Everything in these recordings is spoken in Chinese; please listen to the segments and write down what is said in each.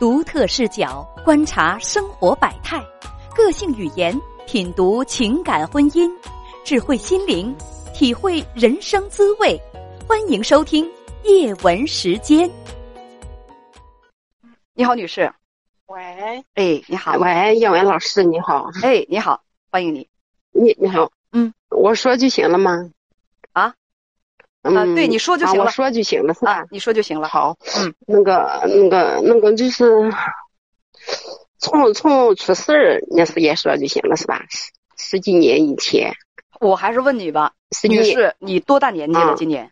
独特视角观察生活百态，个性语言品读情感婚姻，智慧心灵体会人生滋味。欢迎收听叶文时间。你好，女士。喂，哎，你好。喂，叶文老师，你好。哎，你好，欢迎你。你你好。嗯，我说就行了吗？啊？嗯，对，你说就行了。我说就行了，是吧？你说就行了。好。嗯，那个那个那个就是，从从出事儿那时也说就行了，是吧？十十几年以前。我还是问你吧，女士，你多大年纪了？今年？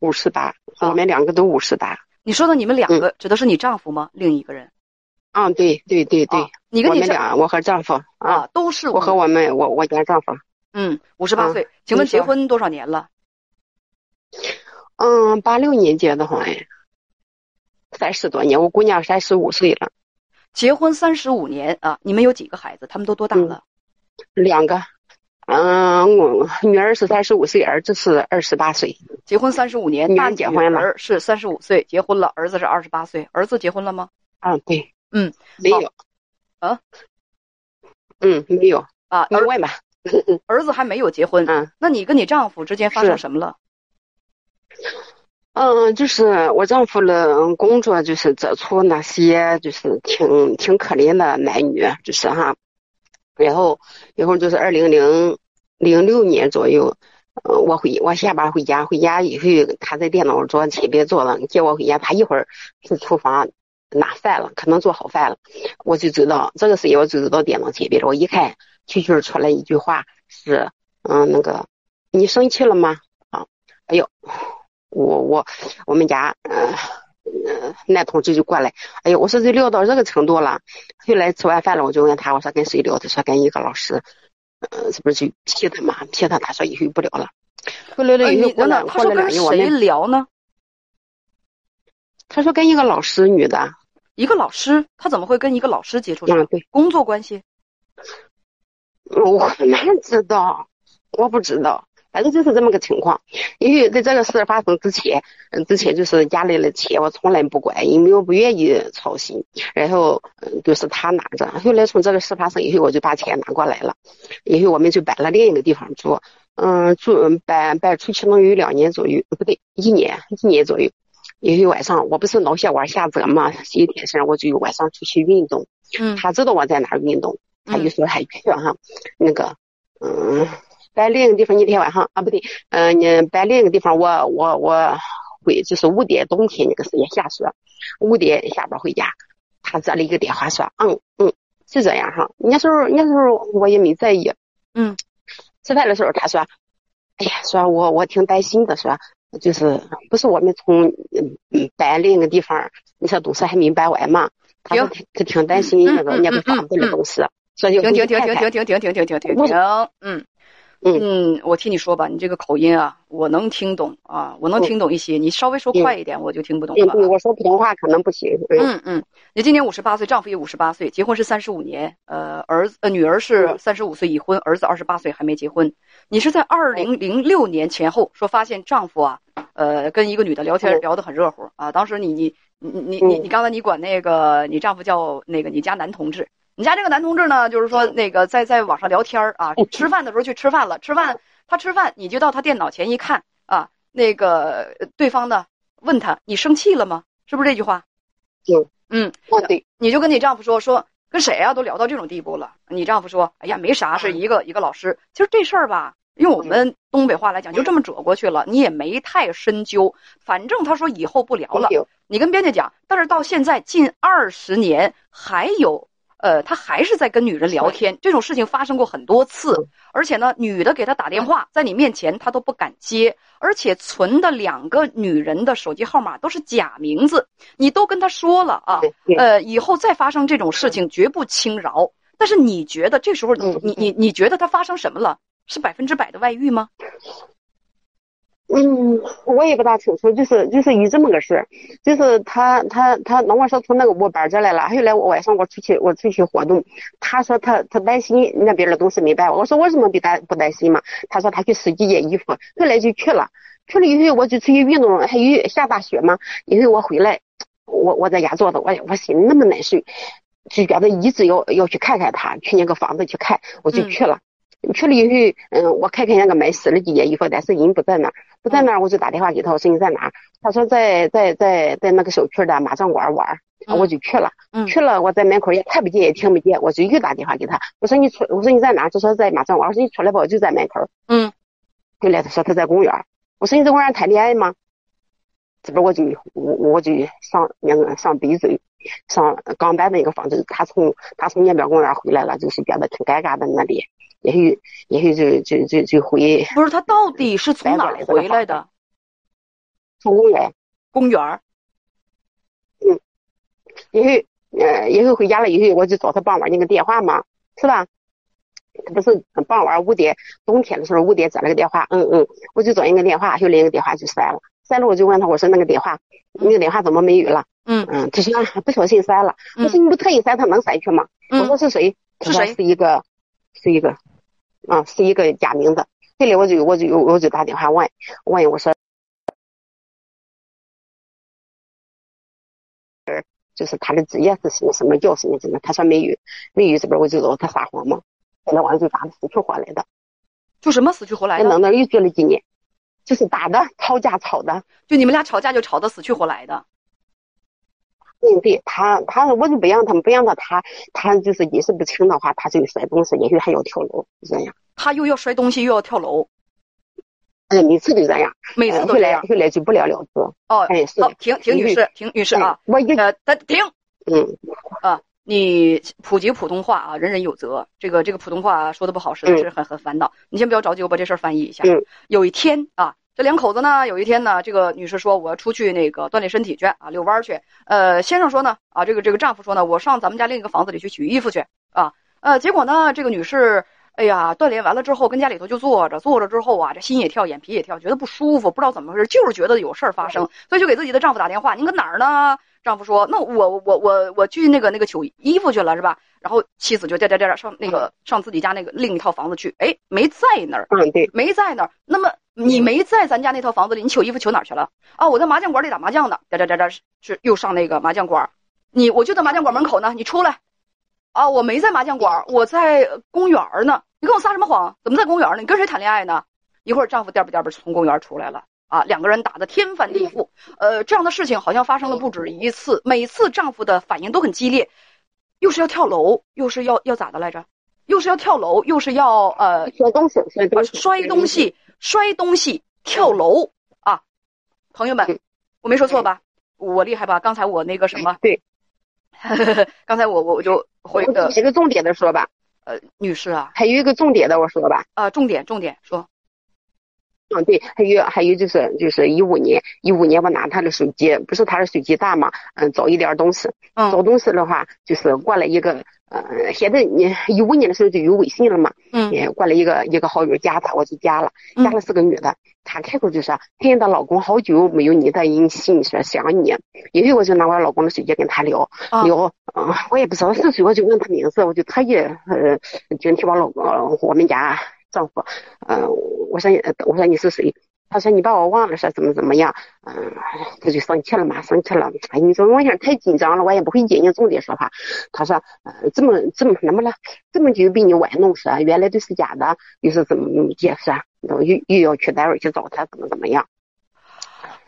五十八。我们两个都五十八。你说的你们两个指的是你丈夫吗？另一个人？啊，对对对对。你跟你们俩，我和丈夫啊，都是我和我们我我家丈夫。嗯，五十八岁。请问结婚多少年了？嗯，八六年结的婚，三十多年。我姑娘三十五岁了，结婚三十五年啊！你们有几个孩子？他们都多大了？两个。嗯，我女儿是三十五岁，儿子是二十八岁。结婚三十五年，女儿结婚了，是三十五岁结婚了，儿子是二十八岁。儿子结婚了吗？啊，对，嗯，没有。啊？嗯，没有。啊，你问吧。儿子还没有结婚。嗯，那你跟你丈夫之间发生什么了？嗯，就是我丈夫的工作，就是接触那些就是挺挺可怜的男女，就是哈，然后然后就是二零零零六年左右，嗯，我回我下班回家，回家以后他在电脑桌前边坐了，接我回家，他一会儿去厨房拿饭了，可能做好饭了，我就走到这个时间，我就走到电脑前边了，我一看，蛐蛐出来一句话是，嗯，那个你生气了吗？啊，哎呦。我我我们家嗯嗯男同志就过来，哎呀，我说这聊到这个程度了。后来吃完饭了，我就问他，我说跟谁聊？他说跟一个老师，嗯，这不是就批他嘛？批他，他说以后不聊了。后来了以后过了过了两年，我谁聊呢？他说跟一个老师，女的。一个老师，他怎么会跟一个老师接触上？对，工作关系。我哪知道？我不知道。反正就是这么个情况，因为在这个事发生之前，嗯，之前就是家里的钱我从来不管，因为我不愿意操心，然后嗯都是他拿着。后来从这个事发生以后，我就把钱拿过来了，以后我们就搬了另一个地方住，嗯，住搬搬出去能有两年左右，不对，一年一年左右。因为晚上我不是脑血管下折嘛，有点事我就晚上出去运动。嗯，他知道我在哪运动，他就说他去哈，那个嗯。在另一个地方，那天晚上啊，不对，嗯，你在另一个地方，我我我回就是五点，冬天那个时间下雪，五点下班回家，他接了一个电话说，嗯嗯，是这样哈，那时候那时候我也没在意，嗯，吃饭的时候他说，哎呀，说我我挺担心的，说就是不是我们从嗯嗯搬另一个地方，你说东西还没搬完嘛，他说他挺担心那个那个房子的东西，所以停停停停停停停停停停停停，嗯。嗯，我替你说吧，你这个口音啊，我能听懂啊，我能听懂一些。你稍微说快一点，我就听不懂了。我说普通话可能不行。嗯嗯，你今年五十八岁，丈夫也五十八岁，结婚是三十五年。呃，儿子呃女儿是三十五岁已婚，儿子二十八岁还没结婚。你是在二零零六年前后说发现丈夫啊，呃，跟一个女的聊天聊得很热乎啊。当时你你你你你你刚才你管那个你丈夫叫那个你家男同志。你家这个男同志呢，就是说那个在在网上聊天啊，吃饭的时候去吃饭了，吃饭他吃饭，你就到他电脑前一看啊，那个对方呢问他你生气了吗？是不是这句话？对，嗯，对，你就跟你丈夫说说跟谁啊都聊到这种地步了，你丈夫说哎呀没啥，是一个一个老师。其实这事儿吧，用我们东北话来讲，就这么折过去了，你也没太深究。反正他说以后不聊了，你跟编辑讲，但是到现在近二十年还有。呃，他还是在跟女人聊天，这种事情发生过很多次，而且呢，女的给他打电话，在你面前他都不敢接，而且存的两个女人的手机号码都是假名字，你都跟他说了啊，呃，以后再发生这种事情绝不轻饶。但是你觉得这时候你你你觉得他发生什么了？是百分之百的外遇吗？嗯，我也不大清楚，就是就是有这么个事儿，就是他他他，那我说从那个屋搬这来了，后来我晚上我出去我出去活动，他说他他担心那边的东西没办，我说为什么不担不担心嘛？他说他去试几件衣服，后来就去了，去了以后我就出去运动，还有下大雪嘛，以后我回来，我我在家坐着，我我心里那么难受，就觉得一直要要去看看他，去那个房子去看，我就去了。去了以后，嗯，我看看那个卖湿的几件衣服，但是人不在那儿，不在那儿，我就打电话给他，我说你在哪？他说在在在在那个小区的麻将馆玩，我就去了。去了，我在门口也看不见也听不见，我就又打电话给他，我说你出，我说你在哪？他说在麻将馆，我说你出来吧，我就在门口。嗯，后来他说他在公园，我说你在公园谈恋爱吗？这边我就我我就上那个上北嘴，上钢板的一个房子，他从他从那边公园回来了，就是觉得挺尴尬的那里。也许，也许就就就就回。不是他到底是从哪回来的？从公园。公园。嗯。也许，呃，也许回家了以后，我就找他傍晚那个电话嘛，是吧？他不是傍晚五点，冬天的时候五点接了个电话，嗯嗯，我就找一个电话，又来那个电话就删了，删了我就问他，我说那个电话，那个电话怎么没有了？嗯嗯，他说不小心删了。我说你不特意删，他能删去吗？我说是谁？是谁？是一个，是一个。啊，是一个假名字。这里我就我就我就打电话问问我说，就是他的职业是什么什么叫什么什么？他说没有，没有。这边我就找他撒谎嘛。后来我就打的死去活来的，就什么死去活来的？在那又住了几年，就是打的吵架吵的，就你们俩吵架就吵得死去活来的。嗯，对他，他我就不让他们，不让他，他他就是意识不清的话，他就摔东西，也许还要跳楼，这样。他又要摔东西，又要跳楼。哎，每次都这样，每次都这样，后来就不了了之。哦，哎，是。好，停停，女士，停女士啊，我一呃，停。嗯。啊，你普及普通话啊，人人有责。这个这个普通话说的不好，实在是很很烦恼。你先不要着急，我把这事儿翻译一下。嗯。有一天啊。这两口子呢，有一天呢，这个女士说我要出去那个锻炼身体去啊，遛弯去。呃，先生说呢，啊，这个这个丈夫说呢，我上咱们家另一个房子里去取衣服去啊。呃，结果呢，这个女士，哎呀，锻炼完了之后跟家里头就坐着，坐着之后啊，这心也跳，眼皮也跳，觉得不舒服，不知道怎么回事，就是觉得有事儿发生，所以就给自己的丈夫打电话，您搁哪儿呢？丈夫说，那我我我我去那个那个取衣服去了是吧？然后妻子就颠颠颠上那个上自己家那个另一套房子去，哎，没在那儿，嗯，对，没在那儿，那么。你没在咱家那套房子里，你取衣服取哪儿去了？啊，我在麻将馆里打麻将呢。哒哒哒哒，是又上那个麻将馆。你我就在麻将馆门口呢，你出来。啊，我没在麻将馆，我在公园呢。你跟我撒什么谎？怎么在公园呢？你跟谁谈恋爱呢？一会儿丈夫颠吧颠吧从公园出来了。啊，两个人打得天翻地覆。呃，这样的事情好像发生了不止一次，每次丈夫的反应都很激烈，又是要跳楼，又是要要咋的来着？又是要跳楼，又是要呃摔东西，摔东西。摔东西、跳楼啊！朋友们，我没说错吧？我厉害吧？刚才我那个什么？对，刚才我我我就回的。一个重点的说吧，呃，女士啊，还有一个重点的我说吧。啊，重点重点说。嗯，对，还有还有就是就是一五年，一五年我拿他的手机，不是他的手机大嘛？嗯，找一点东西。嗯。找东西的话，就是过来一个。呃，现在你一五年的时候就有微信了嘛？嗯，过来一个一个好友加他，我就加了，加了是个女的，她开口就说：“见到老公好久没有你的音信，说想你。”因为我就拿我老公的手机跟他聊聊，嗯，我也不知道是谁，我就问他名字，我就特意呃，警惕我老公，我们家丈夫，嗯，我说我说你是谁？他说你把我忘了，说怎么怎么样，嗯，他就生气了嘛，生气了。哎，你说我现在太紧张了，我也不会接你重点说话。他说，呃，这么这么怎么了，这么久被你玩弄是，原来都是假的，又是怎么怎么解释？又又要去单位去找他，怎么怎么样？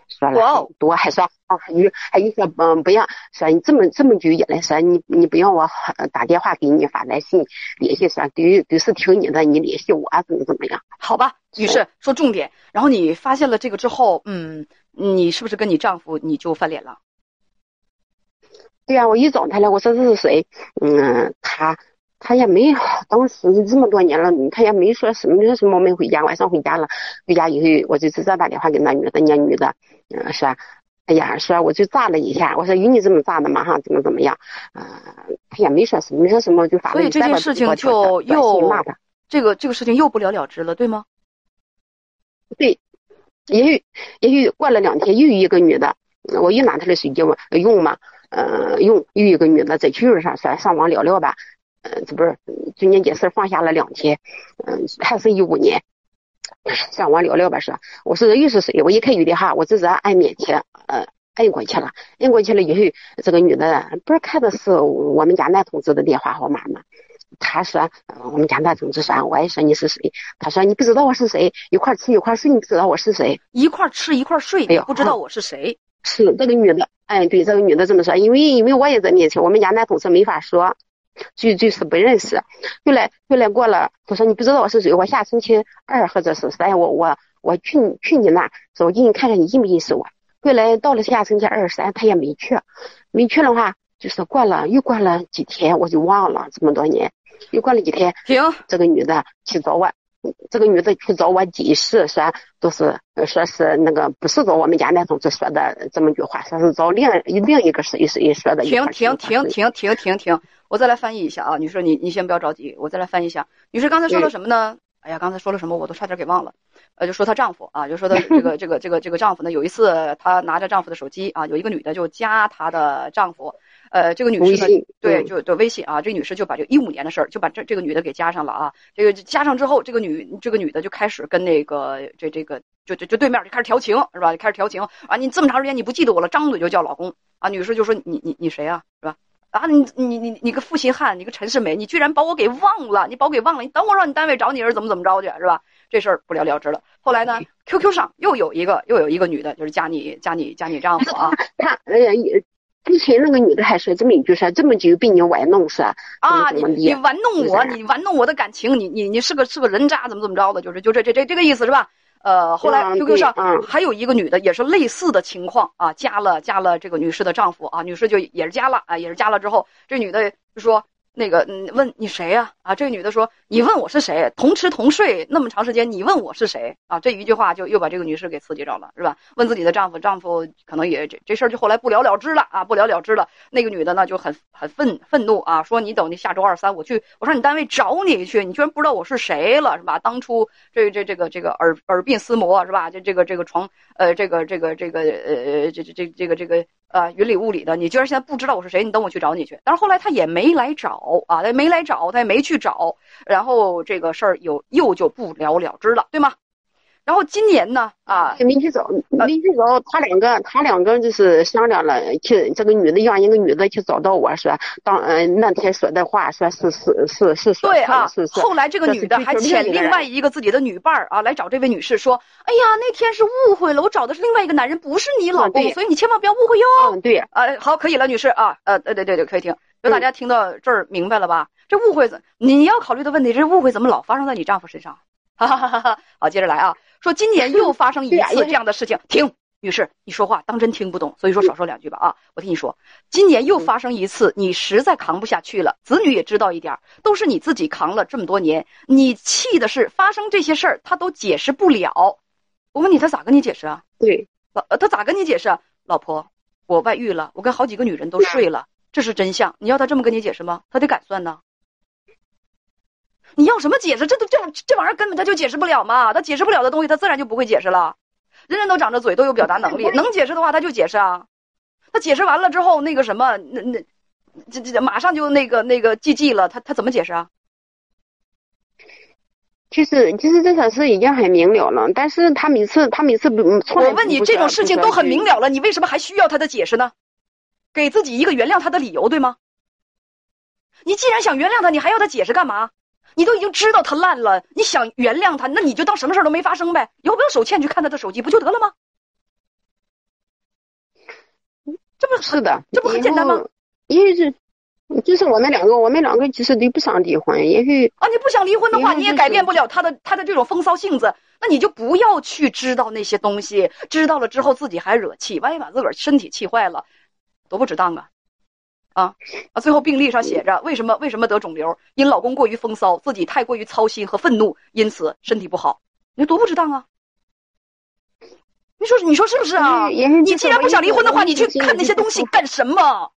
说了多，还说啊，还有还有说，嗯，不要说你这么这么久以来说你你不要我打电话给你发短信联系说都都是听你的，你联系我怎么怎么样？好吧，女士说重点。然后你发现了这个之后，嗯，你是不是跟你丈夫你就翻脸了？对呀，我一找他来，我说这是谁？嗯，他。他也没，当时这么多年了，他也没说什么什么没回家，晚上回家了，回家以后我就直接打电话给那女的，那女的，嗯，说，哎呀，说我就炸了一下，我说有你这么炸的吗？哈，怎么怎么样？嗯，他也没说什么，没说什么就发了。所以这件事情就又这个这个事情又不了了之了，对吗？对，也许也许过了两天又有一个女的，我又拿她的手机我用嘛，嗯，用又一个女的在 QQ 上说上网聊聊吧。嗯，这不是中间这事放下了两天，嗯，还是一五年，上网聊聊吧，说，我说又是谁？我一看有的哈，我直接按免提，呃，摁过去了，摁过去了以后，这个女的不是看的是我们家男同志的电话号码吗？他说，我们家男同志说，我也说你是谁？他说你不知道我是谁，一块吃一块睡，你不知道我是谁？一块吃一块睡，哎呦不知道我是谁？是这个女的，哎，对，这个女的这么说，因为因为我也在面前，我们家男同志没法说，就就是不认识。后来后来过了，他说你不知道我是谁，我下星期二或者是三，我我我去去你那，走进看看你认不认识我。后来到了下星期二三，他也没去，没去的话，就是过了又过了几天，我就忘了这么多年，又过了几天，停，这个女的去找我。这个女的去找我解释，说都是说是那个不是找我们家那同志说的这么句话，说是找另另一个谁谁说的。停停停停停停停，我再来翻译一下啊，女士，你你先不要着急，我再来翻译一下。女士刚才说了什么呢？哎呀，刚才说了什么？我都差点给忘了。呃，就说她丈夫啊，就说她这个这个这个这个丈夫呢，有一次她拿着丈夫的手机啊，有一个女的就加她的丈夫。呃，这个女士呢，对，就对微信啊，这个女士就把这一五年的事儿，就把这这个女的给加上了啊。这个加上之后，这个女这个女的就开始跟那个这这个就就就对面就开始调情是吧？就开始调情啊！你这么长时间你不记得我了，张嘴就叫老公啊！女士就说你你你谁啊是吧？啊你你你你个负心汉，你个陈世美，你居然把我给忘了，你把我给忘了，你等我让你单位找你是怎么怎么着去是吧？这事儿不了了之了。后来呢，QQ 上又有一个又有一个女的，就是加你加你加你丈夫啊，他呃也。之前那个女的还说这么一句说，这么久被你玩弄是啊，你你玩弄我，你玩弄我的感情，你你你是个是个人渣，怎么怎么着的，就是就这这这这个意思是吧？呃，后来 QQ 上还有一个女的也是类似的情况啊，加了加了这个女士的丈夫啊，女士就也是加了啊，也是加了之后，这女的就说。那个，嗯，问你谁呀？啊，这个女的说：“你问我是谁？同吃同睡那么长时间，你问我是谁？啊，这一句话就又把这个女士给刺激着了，是吧？问自己的丈夫，丈夫可能也这这事儿就后来不了了之了啊，不了了之了。那个女的呢就很很愤愤怒啊，说你等你下周二三我去，我上你单位找你去，你居然不知道我是谁了，是吧？当初这这这个这个耳耳鬓厮磨是吧？这这个这个床呃这个这个这个呃这这这这个这个。”啊，云里雾里的，你居然现在不知道我是谁？你等我去找你去。但是后来他也没来找啊，他没来找，他也没去找，然后这个事儿有又就不了了之了，对吗？然后今年呢，啊，没去找，没去找，他两个，他两个就是商量了，去这个女的让一个女的去找到我说，当嗯那天说的话说是是是是说对啊，是是。后来这个女的还遣另外一个自己的女伴儿啊来找这位女士说，哎呀那天是误会了，我找的是另外一个男人，不是你老公，所以你千万不要误会哟。嗯，对。啊，好，可以了，女士啊，呃，对对对对，可以听，就大家听到这儿明白了吧？这误会怎你要考虑的问题，这误会怎么老发生在你丈夫身上？哈哈哈哈哈。好，接着来啊。说今年又发生一次这样的事情，停，女士，你说话当真听不懂，所以说少说两句吧啊！我听你说，今年又发生一次，你实在扛不下去了，子女也知道一点，都是你自己扛了这么多年，你气的是发生这些事儿，他都解释不了。我问你，他咋跟你解释啊？对，老他咋跟你解释？啊老婆，我外遇了，我跟好几个女人都睡了，这是真相。你要他这么跟你解释吗？他得敢算呢。你要什么解释？这都这这玩意儿根本他就解释不了嘛！他解释不了的东西，他自然就不会解释了。人人都长着嘴，都有表达能力，能解释的话他就解释啊。他解释完了之后，那个什么，那那这这马上就那个那个 GG 了。他他怎么解释啊？其实其实这件事已经很明了了，但是他每次他每次不，我问你，这种事情都很明了了，你为什么还需要他的解释呢？给自己一个原谅他的理由，对吗？你既然想原谅他，你还要他解释干嘛？你都已经知道他烂了，你想原谅他，那你就当什么事儿都没发生呗。以后不要手欠去看他的手机，不就得了吗？这不是的，这不很简单吗？因为是，就是我们两个，我们两个其实都不想离婚，也许啊，你不想离婚的话，你也改变不了他的他的这种风骚性子，那你就不要去知道那些东西，知道了之后自己还惹气，万一把自个儿身体气坏了，多不值当啊！啊啊！最后病历上写着为什么为什么得肿瘤？因老公过于风骚，自己太过于操心和愤怒，因此身体不好。你说多不值当啊！你说你说是不是啊？你既然不想离婚的话，你去看那些东西干什么？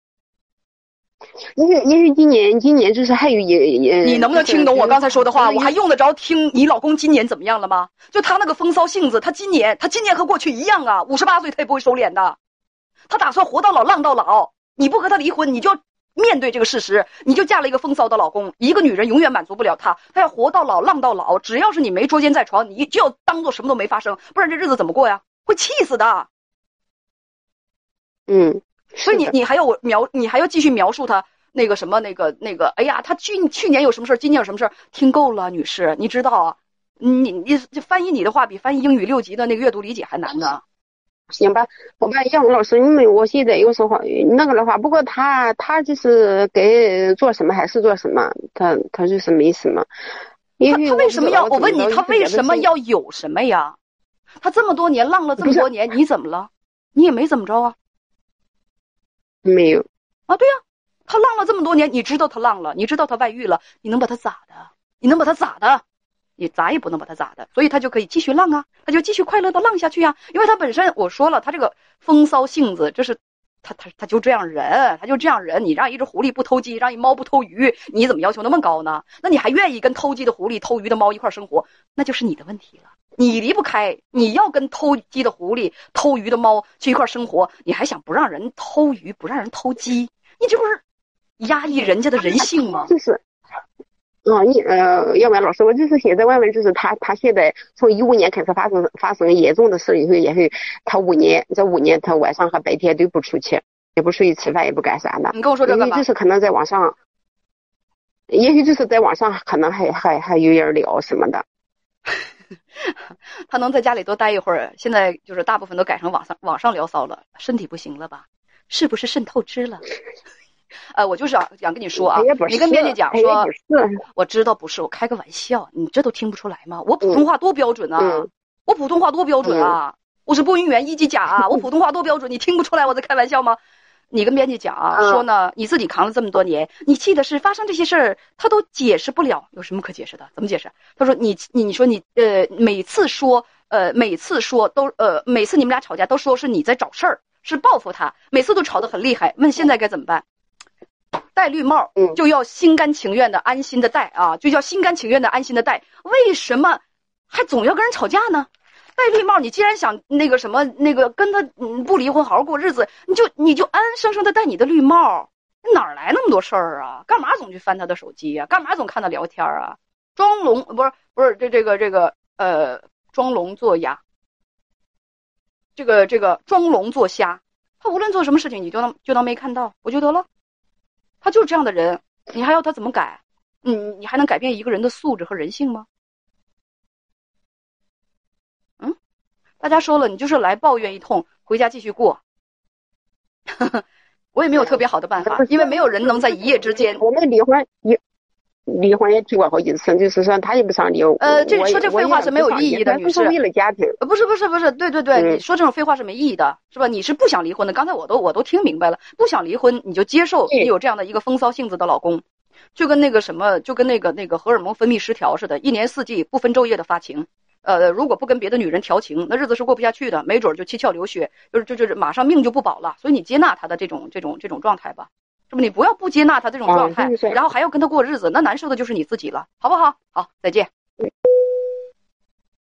因为因为今年今年就是还有也也，你能不能听懂我刚才说的话？我还用得着听你老公今年怎么样了吗？就他那个风骚性子，他今年他今年和过去一样啊！五十八岁他也不会收敛的，他打算活到老浪到老。你不和他离婚，你就要面对这个事实。你就嫁了一个风骚的老公，一个女人永远满足不了他，他要活到老，浪到老。只要是你没捉奸在床，你就要当做什么都没发生，不然这日子怎么过呀？会气死的。嗯，所以你你还要我描，你还要继续描述他那个什么那个那个，哎呀，他去去年有什么事儿，今年有什么事儿，听够了，女士，你知道啊，你你这翻译你的话比翻译英语六级的那个阅读理解还难呢。行吧，我把杨老师，因为我现在有时候那个的话，不过他他就是该做什么还是做什么，他他就是没什么。因他他为什么要？我问你，他为什么？要有什么呀？他这么多年浪了这么多年，你怎么了？你也没怎么着啊没有，啊！对呀、他浪了这么多年，你知道他浪了，你知道他外遇了，你能把他咋的？你能把他咋的？你咋也不能把他咋的，所以他就可以继续浪啊，他就继续快乐的浪下去呀、因为他本身我说了，他这个风骚性子，这是他他他就这样人，他就这样人。你让一只狐狸不偷鸡，让一猫不偷鱼，你怎么要求那么高呢？那你还愿意跟偷鸡的狐狸、偷鱼的猫一块儿生活，那就是你的问题了。你离不开，你要跟偷鸡的狐狸、偷鱼的猫去一块儿生活，你还想不让人偷鱼，不让人偷鸡，你这不是压抑人家的人性吗？就是。啊，你呃，要不然老师，我就是现在问问，就是他他现在从一五年开始发生发生严重的事以后，也是他五年这五年他晚上和白天都不出去，也不出去吃饭，也不干啥的。你跟我说这干嘛也就？是可能在网上，也许就是在网上可能还还还有人聊什么的。他能在家里多待一会儿，现在就是大部分都改成网上网上聊骚了，身体不行了吧？是不是肾透支了？呃，我就是想想跟你说啊你跟编辑讲说我知道不是，我开个玩笑，你这都听不出来吗？我普通话多标准啊！嗯我普通话多标准啊！我是播音员一级甲啊！我普通话多标准，你听不出来我在开玩笑吗？你跟编辑讲啊，嗯说呢，你自己扛了这么多年，你气的是发生这些事儿，他都解释不了，有什么可解释的？怎么解释？他说你你你说你呃每次说呃每次说都呃每次你们俩吵架都说是你在找事儿，是报复他，每次都吵得很厉害。问现在该怎么办？戴绿帽嗯就要心甘情愿的安心的戴啊，就叫心甘情愿的安心的戴。为什么还总要跟人吵架呢？戴绿帽，你既然想那个什么那个跟他嗯不离婚，好好过日子，你就你就安安生生的戴你的绿帽，哪来那么多事儿啊？干嘛总去翻他的手机呀、干嘛总看他聊天啊？装聋不是不是这这个这个呃装聋作哑，这个这个装聋作瞎，他无论做什么事情，你就当就当没看到，不就得了。他就是这样的人，你还要他怎么改？你你还能改变一个人的素质和人性吗？嗯，大家说了，你就是来抱怨一通，回家继续过。我也没有特别好的办法，因为没有人能在一夜之间。我们离婚也离婚也提过好几次，就是说他也不想离。呃这我也说这废话是没有意义的女是为了家庭。呃，不是不是不是，对对对，嗯你说这种废话是没意义的，是吧？你是不想离婚的，刚才我都我都听明白了，不想离婚你就接受你有这样的一个风骚性子的老公，就跟那个什么，就跟那个那个荷尔蒙分泌失调似的，一年四季不分昼夜的发情。呃，如果不跟别的女人调情，那日子是过不下去的，没准儿就七窍流血，就是就就是马上命就不保了。所以你接纳他的这种这种这种状态吧，是不？你不要不接纳他这种啊状态，然后还要跟他过日子，那难受的就是你自己了，好不好？好，再见。